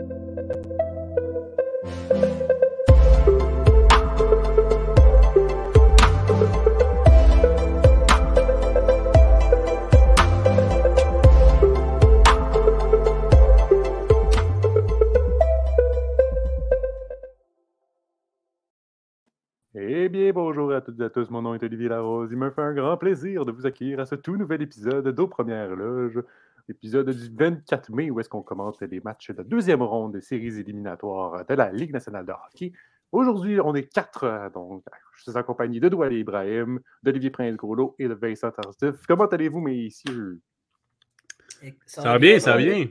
Eh bien, bonjour à toutes et à tous. Mon nom est Olivier Larose. Il me fait un grand plaisir de vous accueillir à ce tout nouvel épisode d'Aux Premières Loges. Épisode du 24 mai où est-ce qu'on commente les matchs de la deuxième ronde des séries éliminatoires de la Ligue nationale de hockey. Aujourd'hui, on est quatre, euh, donc je suis accompagné de Douali Ibrahim, d'Olivier Prince-Groslo et de Vincent Tardif. Comment allez-vous, messieurs? Ça, va bien, ça va bien.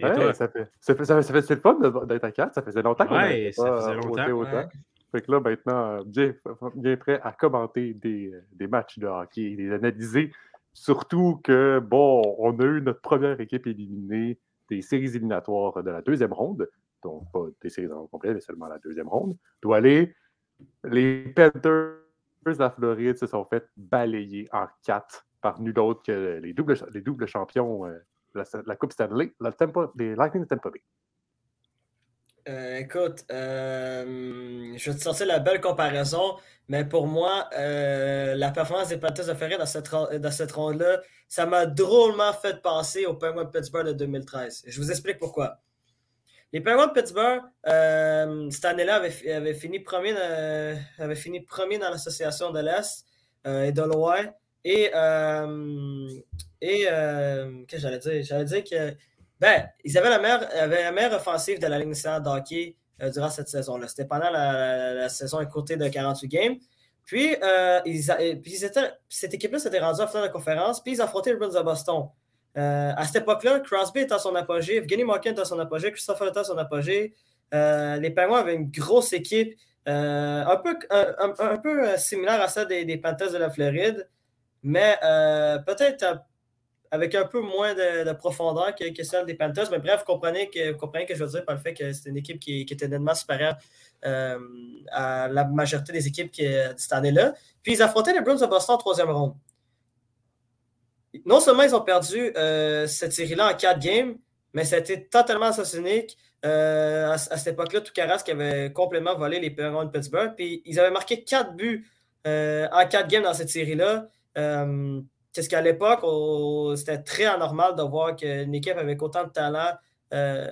Ça fait, ça fait, ça fait, c'est le fun d'être à quatre. Ça faisait longtemps qu'on ouais, ça pas faisait longtemps. autant. Fait que là, maintenant, bien, bien prêt à commenter des, des matchs de hockey, les analyser. Surtout que, bon, on a eu notre première équipe éliminée des séries éliminatoires de la deuxième ronde. Donc, pas des séries en complet, mais seulement la deuxième ronde. Doit aller. Les Panthers de la Floride se sont fait balayer en quatre par nul autre que les doubles, les doubles champions euh, la, Coupe Stanley, la les Lightning de Tampa Bay. Euh, écoute, euh, je vais te sortir la belle comparaison, mais pour moi, euh, la performance des Panthers de Floride dans cette, dans cette ronde-là, ça m'a drôlement fait penser aux Penguins de Pittsburgh de 2013. Je vous explique pourquoi. Les Penguins de Pittsburgh, cette année-là, avaient, fini premier, avaient fini premier dans l'association de l'Est et de l'Ouest. Et, et qu'est-ce que j'allais dire? J'allais dire que ben, ils avaient la meilleure, avaient la meilleure offensive de la Ligue nationale de euh, durant cette saison-là. C'était pendant la, saison écourtée de 48 games. Puis, euh, puis ils étaient, cette équipe-là s'était rendue en finale de conférence, puis ils affrontaient les Bruins de Boston. Euh, à cette époque-là, Crosby était à son apogée, Evgeny Malkin était à son apogée, Christopher était à son apogée. les Penguins avaient une grosse équipe, un peu, un, peu similaire à celle des Panthers de la Floride, mais peut-être avec un peu moins de, profondeur que, celle des Panthers. Mais bref, vous comprenez que, comprenez que je veux dire par le fait que c'était une équipe qui, était nettement supérieure euh, à la majorité des équipes qui, de cette année-là. Puis ils affrontaient les Bruins de Boston en troisième ronde. Non seulement ils ont perdu euh, cette série-là en quatre games, mais c'était totalement assassinique. Euh, à, cette époque-là, Toukaras qui avait complètement volé les Penguins de Pittsburgh. Puis ils avaient marqué quatre buts en quatre games dans cette série-là. Qu'est-ce qu'à l'époque, c'était très anormal de voir qu'une équipe avec autant de talent euh,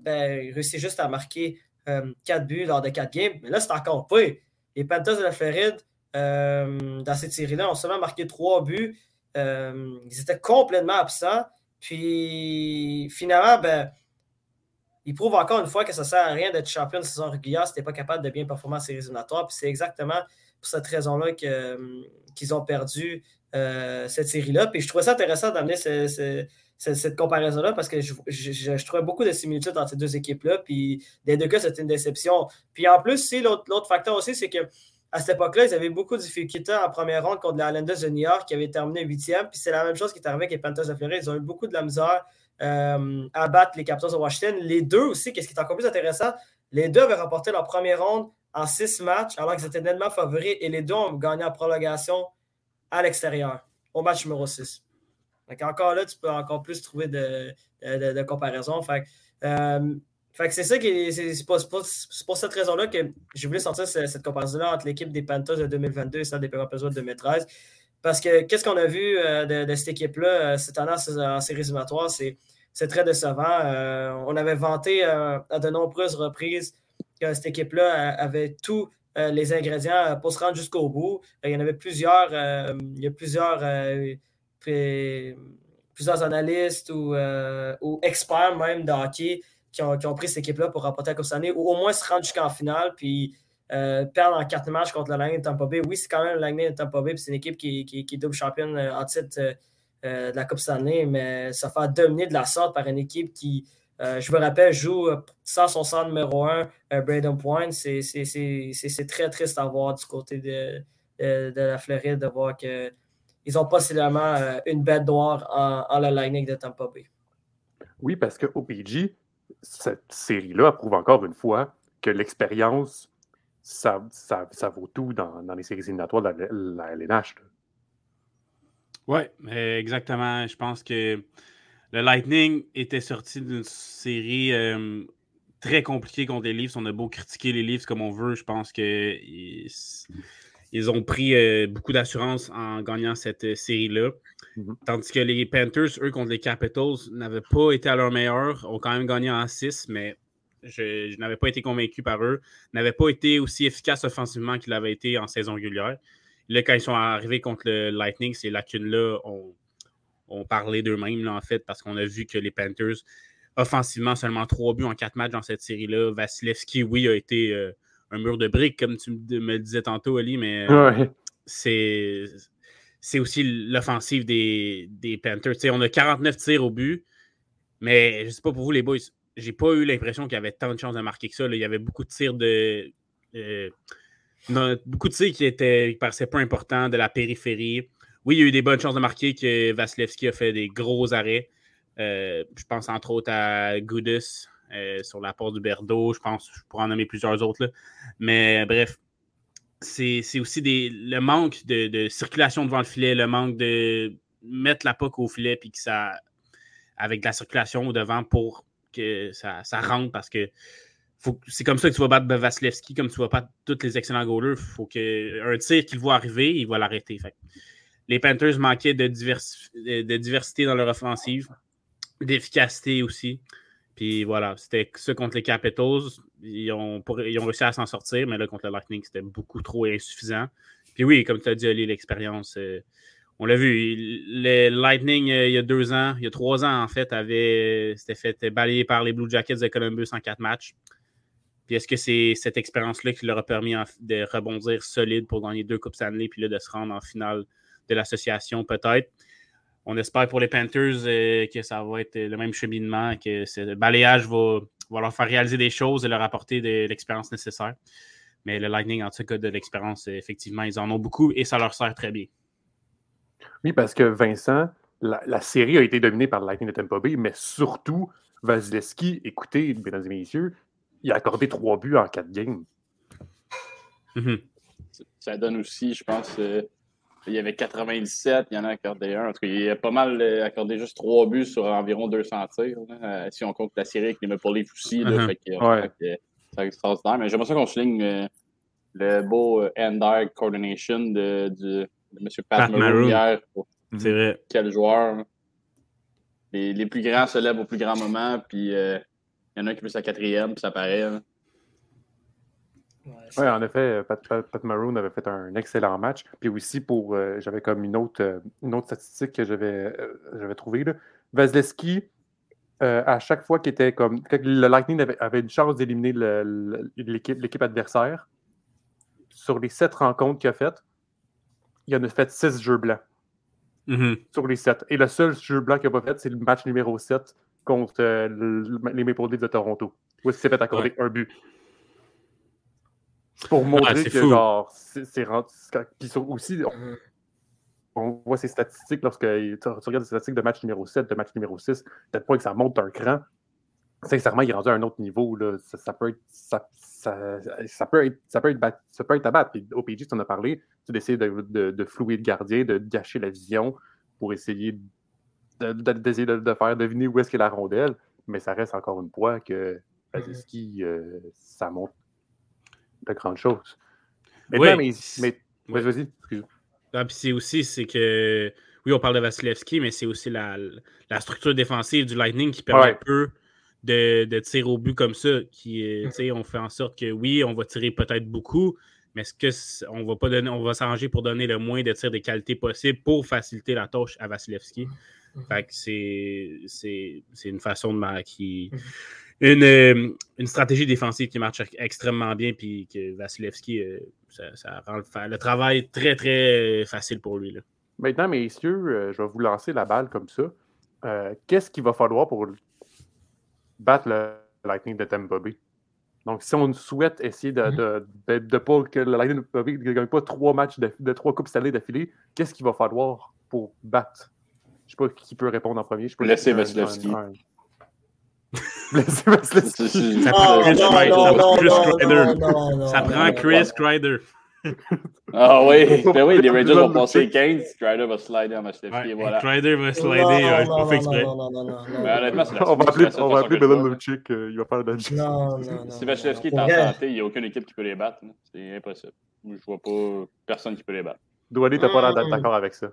ben, réussit juste à marquer euh, quatre buts lors de quatre games. Mais là, c'est encore pas. Les Panthers de la Floride, euh, dans cette série-là, ont seulement marqué trois buts. ils étaient complètement absents. Puis finalement, ben, ils prouvent encore une fois que ça ne sert à rien d'être champion de saison régulière si tu pas capable de bien performer en séries éliminatoires. Puis c'est exactement pour cette raison-là qu'ils ont perdu euh, cette série-là. Puis je trouvais ça intéressant d'amener cette comparaison-là parce que je, trouvais beaucoup de similitudes entre ces deux équipes-là. Puis des deux cas, c'était une déception. Puis en plus, l'autre facteur aussi, c'est que à cette époque-là, ils avaient beaucoup de difficultés en première ronde contre les Islanders de New York qui avaient terminé huitième. Puis c'est la même chose qui est arrivé avec les Panthers de Floride. Ils ont eu beaucoup de la misère euh, à battre les Capitals de Washington. Les deux aussi, qu'est-ce qui est encore plus intéressant, les deux avaient remporté leur première ronde en six matchs alors qu'ils étaient nettement favoris et les deux ont gagné en prolongation à l'extérieur, au match numéro 6. encore là, tu peux encore plus trouver de, de, comparaison. Fait, euh, fait c'est ça qui c'est pour, pour, cette raison-là que j'ai voulu sortir cette, comparaison-là entre l'équipe des Panthers de 2022 et celle des Penguins de 2013. Parce que qu'est-ce qu'on a vu euh, de, cette équipe-là euh, cette année en, séries éliminatoires, c'est très décevant. on avait vanté à de nombreuses reprises que cette équipe-là avait tout euh, les ingrédients euh, pour se rendre jusqu'au bout. Euh, il y en avait plusieurs, il y a plusieurs, plusieurs analystes ou, experts même de hockey qui ont, pris cette équipe-là pour remporter la Coupe année ou au moins se rendre jusqu'en finale. Puis perdre en quatre matchs contre la Lightning de Tampa Bay. Oui, c'est quand même la Lightning de Tampa Bay, c'est une équipe qui, qui, qui, est double championne en titre de la Coupe Stanley, mais ça fait dominer de la sorte par une équipe qui, euh, je me rappelle, joue euh, sans son centre numéro 1, euh, Braden Point. C'est très triste à voir du côté de, de, la Floride de voir qu'ils n'ont pas seulement une bête noire en, en la Lightning de Tampa Bay. Oui, parce que OPG, cette série-là prouve encore une fois que l'expérience, ça, ça, ça, vaut tout dans, dans, les séries éliminatoires de la, la LNH. Oui, exactement. Je pense que le Lightning était sorti d'une série euh, très compliqué contre les Leafs. On a beau critiquer les Leafs comme on veut. Je pense qu'ils ils ont pris euh, beaucoup d'assurance en gagnant cette euh, série-là. Mhm. Tandis que les Panthers, eux, contre les Capitals, n'avaient pas été à leur meilleur, ont quand même gagné en 6, mais je, n'avais pas été convaincu par eux, n'avaient pas été aussi efficaces offensivement qu'ils l'avaient été en saison régulière. Là, quand ils sont arrivés contre le Lightning, ces lacunes-là ont, ont parlé d'eux-mêmes, en fait, parce qu'on a vu que les Panthers, offensivement, seulement trois buts en quatre matchs dans cette série-là. Vasilevski, oui, a été euh, un mur de briques, comme tu me le disais tantôt, Ali, mais euh, c'est, c'est aussi l'offensive des, des Panthers. on a 49 tirs au but, mais je ne sais pas pour vous, les boys, j'ai pas eu l'impression qu'il y avait tant de chances de marquer que ça. Il y avait beaucoup de tirs de. Euh, beaucoup de tirs qui étaient qui paraissaient pas importants de la périphérie. Oui, il y a eu des bonnes chances de marquer que Vasilevski a fait des gros arrêts. Euh, je pense entre autres à Goudus euh, sur la porte du Berdo. Je pense je pourrais en nommer plusieurs autres. Là. Mais bref, c'est aussi des, le manque de, circulation devant le filet, le manque de mettre la poque au filet puis que ça avec de la circulation au devant pour que ça, rentre parce que c'est comme ça que tu vas battre Vasilevski, comme tu vas battre tous les excellents goalers. Faut que un tir qu'il voit arriver, il va l'arrêter. Les Panthers manquaient de, diversité dans leur offensive d'efficacité aussi. Puis voilà, c'était ça contre les Capitals. Ils ont, réussi à s'en sortir, mais là, contre le Lightning, c'était beaucoup trop insuffisant. Puis oui, comme tu as dit, Ali, l'expérience, euh, on l'a vu. Le Lightning, euh, il y a deux ans, il y a trois ans, en fait, avait s'était fait balayer par les Blue Jackets de Columbus en quatre matchs. Puis est-ce que c'est cette expérience-là qui leur a permis de rebondir solide pour gagner deux Coupes Stanley, puis là, de se rendre en finale de l'association, peut-être? on espère pour les Panthers euh, que ça va être le même cheminement, que ce balayage va, leur faire réaliser des choses et leur apporter de, l'expérience nécessaire. Mais le Lightning, en tout cas, de l'expérience, effectivement, ils en ont beaucoup et ça leur sert très bien. Oui, parce que Vincent, la, série a été dominée par le Lightning de Tampa Bay, mais surtout, Vasilevski, écoutez, mesdames et messieurs, il a accordé trois buts en quatre games. Mm-hmm. Ça donne aussi, je pense, euh, il y avait 97, il y en a accordé un. En tout cas, il a pas mal euh, accordé juste trois buts sur environ 200 tirs. Euh, si on compte la série avec les Maple Leafs aussi. Là, uh-huh. c'est extraordinaire. Mais j'aimerais ça qu'on souligne euh, le beau hand-eye coordination de, de, M. Pat, Maroon hier. C'est vrai. Quel joueur. Les, les, plus grands se lèvent au plus grand moment, puis il y en a un qui fait sa quatrième, puis ça paraît. Oui, en effet, Pat, Pat, Maroon avait fait un excellent match. Puis aussi, pour euh, j'avais comme une autre, euh, une autre statistique que j'avais euh, trouvée. Vasilevski, à chaque fois qu'il était comme. Quand le Lightning avait, une chance d'éliminer l'équipe adversaire, sur les sept rencontres qu'il a faites, il en a fait six jeux blancs. Mm-hmm. Sur les sept. Et le seul jeu blanc qu'il n'a pas fait, c'est le match numéro 7 contre les Maple Leafs de Toronto, où il s'est fait accorder un but. Pour ah, montrer que, genre, c'est rendu. Puis aussi, on, voit ces statistiques lorsque tu, regardes les statistiques de match numéro 7, de match numéro 6, peut-être pas que ça monte un cran. Sincèrement, il est rendu à un autre niveau. Là. Ça, peut être. Ça, ça, peut être, ça, peut être ça peut être à battre. Puis au PG, tu en as parlé, tu d'essayer de, de, de, flouer le gardien, de gâcher la vision pour essayer d'essayer de, de, faire deviner où est-ce qu'est la rondelle. Mais ça reste encore une fois que Vaziski, euh, ça monte de grandes choses. Mais, oui. mais, vas-y, ah, c'est aussi, c'est que, oui, on parle de Vasilevski, mais c'est aussi la, la, structure défensive du Lightning qui permet un peu de, de, tirer au but comme ça. Qui, mm. on fait en sorte que, oui, on va tirer peut-être beaucoup, mais est-ce que on va pas donner, on va s'arranger pour donner le moins de tirs de qualité possible pour faciliter la tâche à Vasilevski? Fait que c'est une façon de qui. Une, euh, une, stratégie défensive qui marche extrêmement bien, puis que Vasilevski, euh, ça, rend le, travail très, très facile pour lui. Là. Maintenant, messieurs, euh, je vais vous lancer la balle comme ça. Qu'est-ce qu'il va falloir pour battre le Lightning de Tampa Bay? Donc, si on souhaite essayer de ne mm-hmm. pas que le Lightning de Tampa Bay ne gagne pas trois matchs de, trois Coupes Stanley d'affilée, qu'est-ce qu'il va falloir pour battre? Je ne sais pas qui peut répondre en premier. Laissez Vasilevski. Ça prend Chris Kreider. Ça prend Chris Kreider. Ah oui, ben oui, les Rangers vont passer 15, Strider va slider en voilà. Strider va slider, euh, pas fait exprès. Mais honnêtement, c'est la On va appeler, on va appeler je Belen. Lucic, euh, il va faire la Non, non, non. Si Vasilevski est en santé, il n'y a aucune équipe qui peut les battre. là. C'est impossible. Je vois pas personne qui peut les battre. Douali, t'as pas l'air Hmm. d'être d'accord avec ça.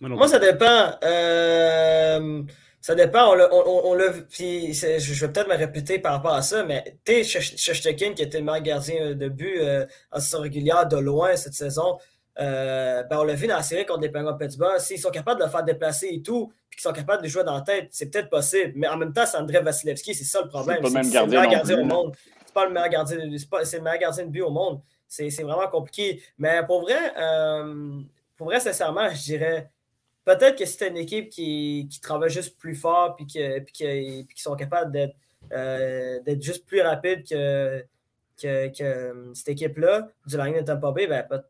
Moi, non Moi, plus. ça dépend. Euh, ça dépend. On l'a. On, puis je vais peut-être me répéter par rapport à ça, mais tu sais, Shoshtekin, qui était le meilleur gardien de but euh, en saison régulière de loin cette saison, euh, ben, on l'a vu dans la série contre les Penguins Pittsburgh. S'ils sont capables de le faire déplacer et tout, puis qu'ils sont capables de jouer dans la tête, c'est peut-être possible. Mais en même temps, c'est André Vasilevski, c'est ça le problème. C'est pas le même gardien plus, au monde. C'est pas le meilleur gardien, c'est le meilleur gardien de but au monde. C'est c'est vraiment compliqué. Mais pour vrai, euh, pour vrai, sincèrement, je dirais peut-être que c'était une équipe qui, qui travaille juste plus fort puis puis que- puis qui sont capables d'être euh, juste plus rapides que, que, euh, cette équipe-là du Lightning de Tampa Bay, ben, peut-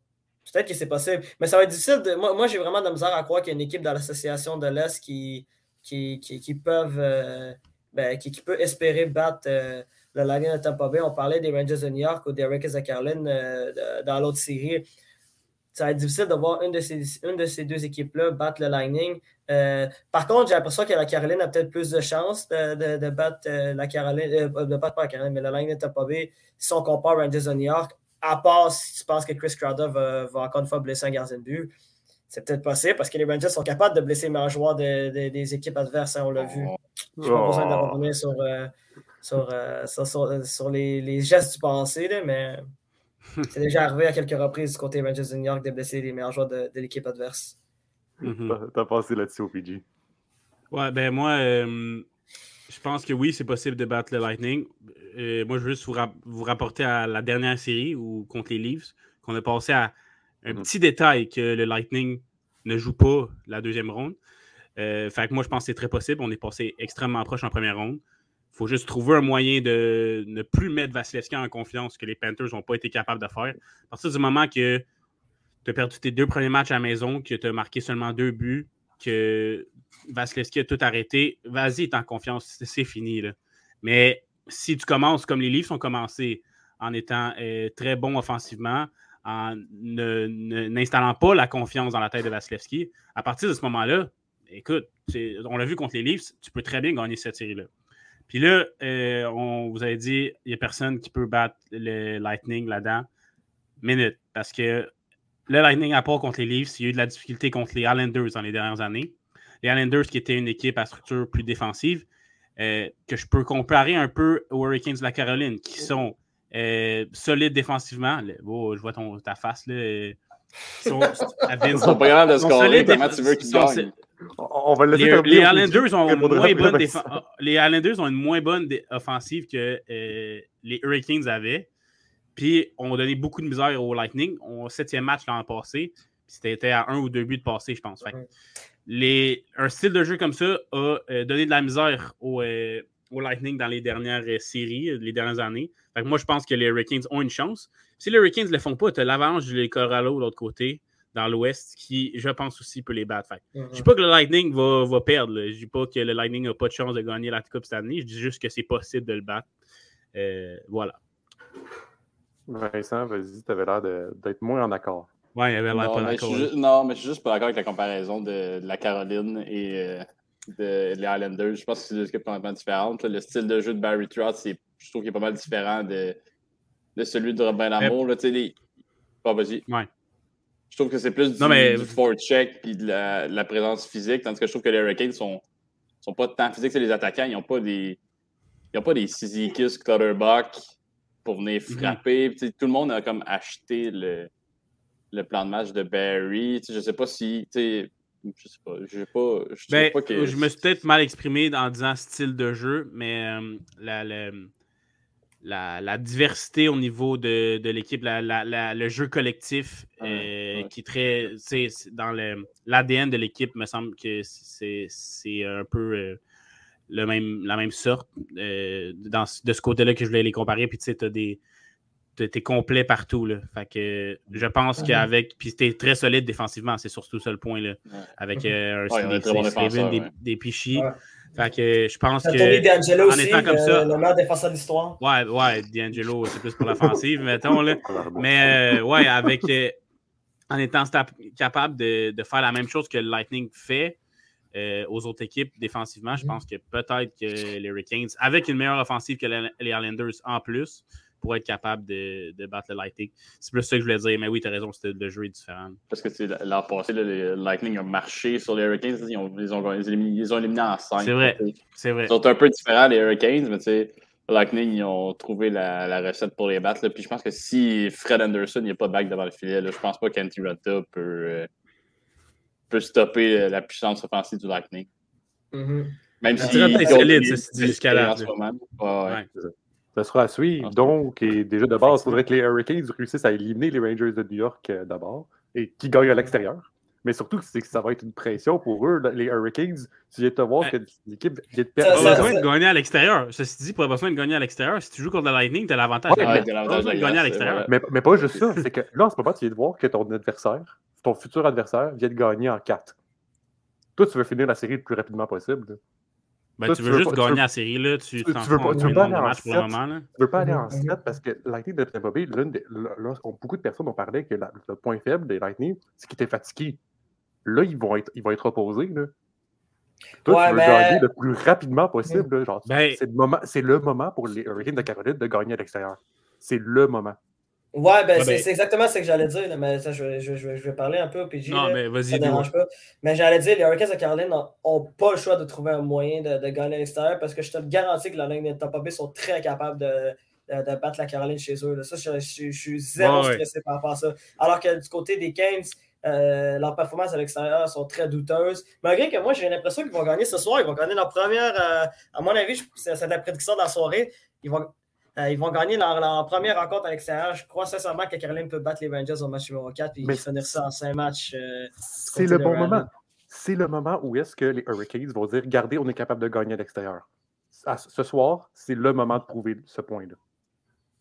peut-être que c'est possible. Mais ça va être difficile. De, moi, moi j'ai vraiment de la misère à croire qu'il y a une équipe dans l'association de l'Est qui, qui, qui, peuvent euh, ben, qui, peut espérer battre le Lightning de Tampa Bay. On parlait des Rangers de New York ou des Rangers de Caroline dans l'autre série ça va être difficile de voir une de ces, une de ces deux équipes-là battre le Lightning. Euh, par contre, j'ai l'impression que la Caroline a peut-être plus de chances de, de- de battre euh, la Caroline, euh, de battre pas la Caroline, mais le Lightning de Tampa Bay si on compare Rangers de New York, à part si tu penses que Chris Crowder va, va encore une fois blesser un gardien de but. C'est peut-être possible parce que les Rangers sont capables de blesser les meilleurs joueurs de- de- des équipes adverses, hein, on l'a vu. Je n'ai pas besoin de Oh. revenir sur, sur, euh, sur, sur- sur les, les gestes du passé, là, mais c'est déjà arrivé à quelques reprises du côté Rangers de New York de blesser les meilleurs joueurs de, de l'équipe adverse. Mhm. T'as- T'as passé là-dessus au PG. Ouais, ben moi, euh, je pense que oui, c'est possible de battre le Lightning. Euh, moi, je veux juste vous, rap- vous rapporter à la dernière série ou contre les Leafs, qu'on a passé à un Mhm. petit détail que le Lightning ne joue pas la deuxième ronde. Euh, fait que moi, je pense que c'est très possible. On est passé extrêmement proche en première ronde. Il faut juste trouver un moyen de ne plus mettre Vasilevski en confiance, que les Panthers n'ont pas été capables de faire. À partir du moment que tu as perdu tes deux premiers matchs à la maison, que tu as marqué seulement deux buts, que Vasilevski a tout arrêté, vas-y, t'es en confiance, c'est- fini. Mais si tu commences comme les Leafs ont commencé, en étant euh, très bon offensivement, en n'installant pas la confiance dans la tête de Vasilevski, à partir de ce moment-là, écoute, on l'a vu contre les Leafs, tu peux très bien gagner cette série-là. Puis là, euh, on vous avait dit, il n'y a personne qui peut battre le Lightning là-dedans. Minute. Parce que le Lightning, à part contre les Leafs, il y a eu de la difficulté contre les Islanders dans les dernières années. Les Islanders, qui étaient une équipe à structure plus défensive, euh, que je peux comparer un peu aux Hurricanes de la Caroline, qui sont euh, solides défensivement. Oh, je vois ton, ta face, là. ils sont- à Vince, Ils sont pas capables de sont scorer. solides Comment déf- tu veux qu'ils sont- gagnent? On va le laisser les, les au Islanders ont ont une moins bonne offensive que euh, les Hurricanes avaient. Puis on a donné beaucoup de misère au Lightning. On septième match l'an passé. C'était à un ou deux buts de passé, je pense. Fait les, un style de jeu comme ça a euh, donné de la misère au, euh, au Lightning dans les dernières euh, séries, les dernières années. Fait que moi, je pense que les Hurricanes ont une chance. Si les Hurricanes ne le font pas, tu as l'avalanche du Colorado de l'autre côté, dans l'Ouest, qui, je pense aussi, peut les battre. Fait je ne dis pas que le Lightning va, va perdre. là. Je ne dis pas que le Lightning n'a pas de chance de gagner la Coupe cette année. Je dis juste que c'est possible de le battre. Euh, voilà. Vincent, vas-y, t'avais l'air de- d'être moins en accord. Ouais, il y avait l'air Non, pas mais je d'accord. suis là. juste- non, mais je suis juste pas d'accord avec la comparaison de, de la Caroline et euh, de, les Islanders. Je pense que c'est deux équipes complètement différentes. là. Le style de jeu de Barry Trotz, je trouve qu'il est pas mal différent de, de celui de Robin Lamour. Là, tu sais, les... Vas-y. Ouais. Je trouve que c'est plus du, Non, mais- du forecheck puis de la, de la présence physique, tandis que je trouve que les Hurricanes sont, sont pas tant physiques. C'est les attaquants, ils n'ont pas des. Ils ont pas des Sizikis, Clutterbuck pour venir Mhm. frapper. Sais, tout le monde a comme acheté le, le plan de match de Barry. Tu sais, je sais pas si. sais, Je sais pas. Je sais pas. Je trouve Ben, pas que. je me suis peut-être mal exprimé en disant style de jeu, mais euh, la, la, la- la diversité au niveau de, de l'équipe, la- la- la- le jeu collectif euh, Ouais, ouais. qui est très. c'est Dans le- l'ADN de l'équipe, me semble que c'est c'est un peu euh, le même, la même sorte euh, dans, de ce côté-là que je voulais les comparer. Puis tu sais, tu des. t'es- T'es complet partout. Là. Fait que je pense Mhm. qu'avec. Puis t'es très solide défensivement, c'est surtout ça le point. Là Ouais. avec euh, un Ouais, des ouais. des Pichis. Fait que je pense que. Tony D'Angelo en aussi, étant comme le, ça- le meilleur défenseur de l'histoire. Ouais, ouais, D'Angelo, c'est plus pour l'offensive, mettons. Là. Mais euh, ouais, avec euh, en étant capable de, de faire la même chose que le Lightning fait euh, aux autres équipes défensivement, je pense que peut-être que les Hurricanes, avec une meilleure offensive que les les Islanders en plus, pourraient être capables de, de battre le Lightning. C'est plus ça que je voulais dire, mais oui, tu as raison, c'était le jeu est différent. Parce que l'an passé, les Lightning ont marché sur les Hurricanes. Ils ont, ils ont, ils ont éliminé, ils ont éliminé en 5. C'est vrai. C'est vrai. Ils sont un peu différents, les Hurricanes, mais tu sais, Lightning, ils ont trouvé la, la recette pour les battre. là. Puis je pense que si Fred Anderson, a pas de bague devant le filet, là, je pense pas qu'Antti Ranta peut, euh, peut stopper la puissance offensive du Lightning. Mhm. Même si. Est solide, en ce moment. Ouais, ouais. Ouais. Ça sera à suivre. Ah, Donc, et déjà de base, il faudrait que les Hurricanes réussissent à éliminer les Rangers de New York euh, d'abord et qui gagnent à l'extérieur. Mais surtout, c'est que ça va être une pression pour eux, les Hurricanes. Tu viens de te voir que l'équipe vient de Pas perdre. ça, besoin de gagner à l'extérieur. Ceci dit, pas besoin de gagner à l'extérieur. Si tu joues contre le Lightning, tu as l'avantage Ouais, Pas besoin de de gagner à l'extérieur. mais pas juste ça, c'est que là, en ce moment, tu viens de voir que ton adversaire, ton futur adversaire, vient de gagner en 4. Toi, tu veux finir la série le plus rapidement possible. Ben, Toi, tu tu veux veux juste pas- tu gagner veux- la série, là. Tu tu t'en veux pas- tu veux pas aller en matchs pour le sept. moment. Là. Tu veux pas aller en Mhm. 7 parce que Lightning de Tampa Bay, l'une des- là, là, on- beaucoup de personnes ont parlé que la- le point faible des Lightning, c'est qu'ils étaient fatigués. Là, ils vont être, ils vont être reposés. Là. Toi, Ouais, tu veux mais- gagner le plus rapidement possible. là, genre, Ben- c'est, le moment, c'est le moment pour les Hurricanes de Caroline de gagner à l'extérieur. C'est le moment. Ouais, ben, Ouais, c'est ben- c'est exactement ce que j'allais dire, là, mais ça, je, vais- je, vais- je, vais- je vais parler un peu au PG. Non, là. mais vas-y, dérange pas. Mais j'allais dire, les Hurricanes de Caroline n'ont pas le choix de trouver un moyen de, de gagner à l'extérieur parce que je te le garantis que la ligne de Tampa Bay sont très capables de, de, de battre la Caroline chez eux. là. Ça, je, suis zéro Ouais, ouais. stressé par rapport à ça. Alors que du côté des Canes, euh, leurs performances à l'extérieur sont très douteuses. Malgré que moi, j'ai l'impression qu'ils vont gagner ce soir. Ils vont gagner leur première, euh, à mon avis, c'est la prédiction de la soirée. Ils vont, euh, ils vont gagner leur, leur première rencontre à l'extérieur. Je crois sincèrement que Caroline peut battre les Rangers au match numéro 4 et finir ça en 5 matchs. euh, C'est le bon moment. C'est le moment où est-ce que les Hurricanes vont dire Regardez, on est capable de gagner à l'extérieur. Ce soir, c'est le moment de prouver ce point-là.